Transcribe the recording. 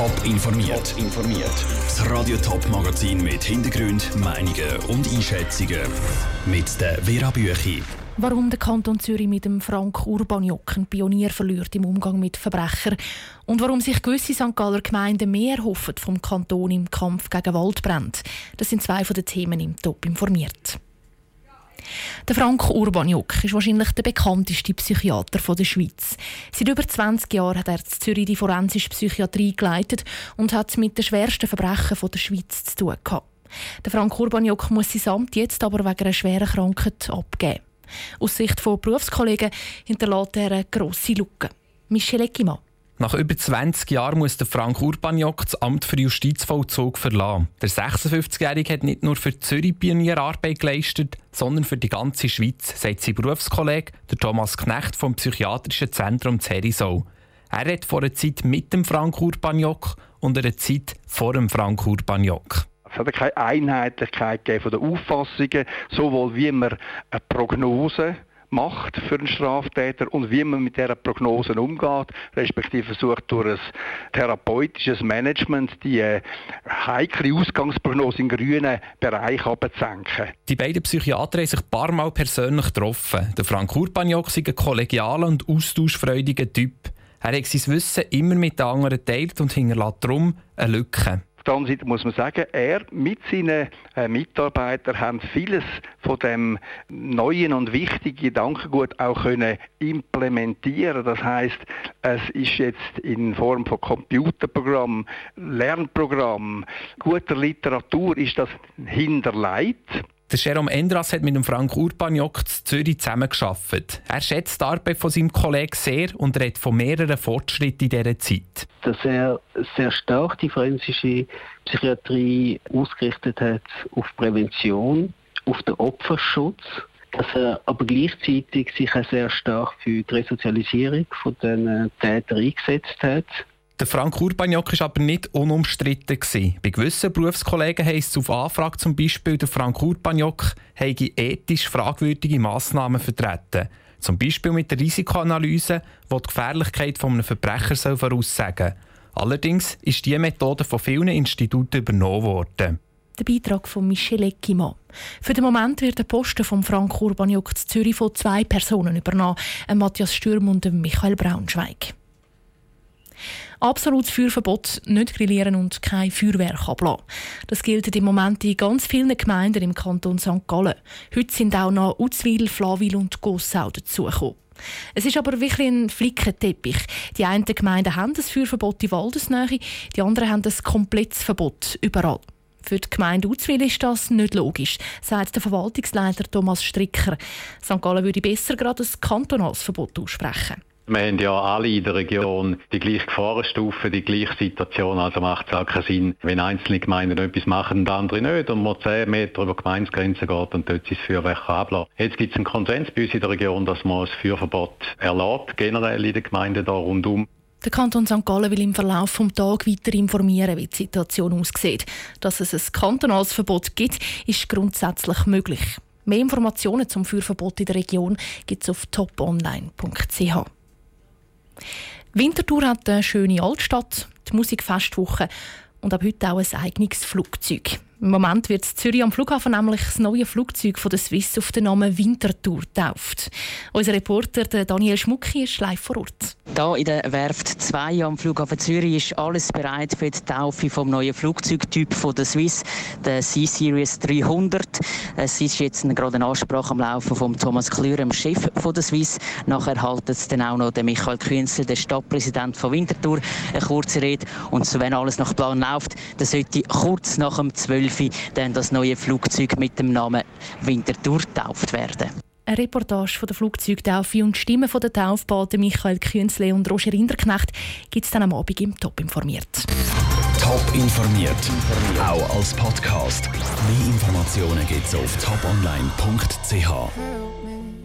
Top informiert. informiert. Das Radio Top Magazin mit Hintergrund, Meinungen und Einschätzungen mit der Vera Büchi. Warum der Kanton Zürich mit dem Frank Urbaniok einen Pionier verliert im Umgang mit Verbrechern und warum sich gewisse St. Galler Gemeinden mehr hoffen vom Kanton im Kampf gegen Waldbrände. Das sind zwei von den Themen im Top informiert. Der Frank Urbaniuk ist wahrscheinlich der bekannteste Psychiater der Schweiz. Seit über 20 Jahren hat er in Zürich die forensische Psychiatrie geleitet und hat mit den schwersten Verbrechen der Schweiz zu tun gehabt. Der Frank Urbaniuk muss sein Amt jetzt aber wegen einer schweren Krankheit abgeben. Aus Sicht von Berufskollegen hinterlässt er eine grosse Lücke. Michel Eckimann. Nach über 20 Jahren muss der Frank Urbaniok das Amt für Justizvollzug verlassen. Der 56-Jährige hat nicht nur für Zürich Pionierarbeit geleistet, sondern für die ganze Schweiz, sagt sein Berufskollege der Thomas Knecht vom Psychiatrischen Zentrum Zerisau. Er hat vor einer Zeit mit dem Frank Urbaniok und einer Zeit vor dem Frank Urbaniok. Es hat keine Einheitlichkeit von den Auffassungen, sowohl wie man eine Prognose macht für einen Straftäter und wie man mit dieser Prognosen umgeht, respektive versucht durch ein therapeutisches Management die äh, heikle Ausgangsprognose im grünen Bereich abzusenken. Die beiden Psychiater haben sich ein paar Mal persönlich getroffen. Der Frank Urbaniok ist ein kollegialer und austauschfreudiger Typ. Er hat sein Wissen immer mit den anderen geteilt und hinterlässt darum eine Lücke. Auf der anderen Seite muss man sagen, er mit seinen äh, Mitarbeitern haben vieles von dem neuen und wichtigen Gedankengut auch können implementieren. Das heißt, es ist jetzt in Form von Computerprogramm, Lernprogramm, guter Literatur ist das hinterlegt. Der Jerome Endras hat mit dem Frank Urbaniok in Zürich zusammengearbeitet. Er schätzt die Arbeit von seinem Kollegen sehr und redet von mehreren Fortschritten in dieser Zeit. Dass er sehr stark die forensische Psychiatrie ausgerichtet hat auf Prävention, auf den Opferschutz, dass er aber gleichzeitig sich auch sehr stark für die Resozialisierung von den Tätern eingesetzt hat der Frank Urbaniok war aber nicht unumstritten. Bei gewissen Berufskollegen heisst es auf Anfrage zum Beispiel, der Frank Urbaniok habe ethisch fragwürdige Massnahmen vertreten. Zum Beispiel mit der Risikoanalyse, die die Gefährlichkeit eines Verbrechers voraussagen soll. Allerdings ist diese Methode von vielen Instituten übernommen worden. Der Beitrag von Michel Eckimann. Für den Moment wird der Posten von Frank Urbaniok zu Zürich von zwei Personen übernommen, Matthias Stürm und Michael Braunschweig. Absolutes Feuerverbot, nicht grillieren und kein Feuerwerk ablassen. Das gilt im Moment in ganz vielen Gemeinden im Kanton St. Gallen. Heute sind auch noch Uzwil, Flawil und Gossau dazugekommen. Es ist aber wirklich ein Flickenteppich. Die einen Gemeinden haben das Feuerverbot in Waldesnähe, die anderen haben das komplettes Verbot überall. Für die Gemeinde Uzwil ist das nicht logisch, sagt der Verwaltungsleiter Thomas Stricker. St. Gallen würde besser gerade ein kantonales Verbot aussprechen. Wir haben ja alle in der Region die gleiche Gefahrenstufe, die gleiche Situation. Also macht es auch keinen Sinn, wenn einzelne Gemeinden etwas machen und andere nicht und man 10 Meter über die Gemeindegrenze geht und dort sein Feuerwerk ablässt. Jetzt gibt es einen Konsens bei uns in der Region, dass man das Feuerverbot erlaubt, generell in den Gemeinden da rundum. Der Kanton St. Gallen will im Verlauf des Tages weiter informieren, wie die Situation aussieht. Dass es ein kantonales Verbot gibt, ist grundsätzlich möglich. Mehr Informationen zum Feuerverbot in der Region gibt es auf toponline.ch. Winterthur hat eine schöne Altstadt, die Musikfestwoche und ab heute auch ein eigenes Flugzeug. Im Moment wird Zürich am Flughafen nämlich das neue Flugzeug von der Swiss auf den Namen Winterthur getauft. Unser Reporter Daniel Schmucki ist live vor Ort. Hier in der Werft 2 am Flughafen Zürich ist alles bereit für die Taufe vom neuen Flugzeugtyp von der Swiss, der C-Series 300. Es ist jetzt gerade eine Ansprache am Laufen von Thomas Klür, dem Chef von der Swiss. Nachher haltet es dann auch noch Michael Künzel, der Stadtpräsident von Winterthur, eine kurze Rede. Und wenn alles nach Plan läuft, dann sollte kurz nach dem 12 2011 dann das neue Flugzeug mit dem Namen Winterthur getauft werden. Eine Reportage von der Flugzeugtaufe und Stimmen von der Taufpaten Michael Künzle und Roger Rinderknecht gibt es dann am Abend im Top informiert. Top informiert, auch als Podcast. Mehr Informationen gibt es auf toponline.ch.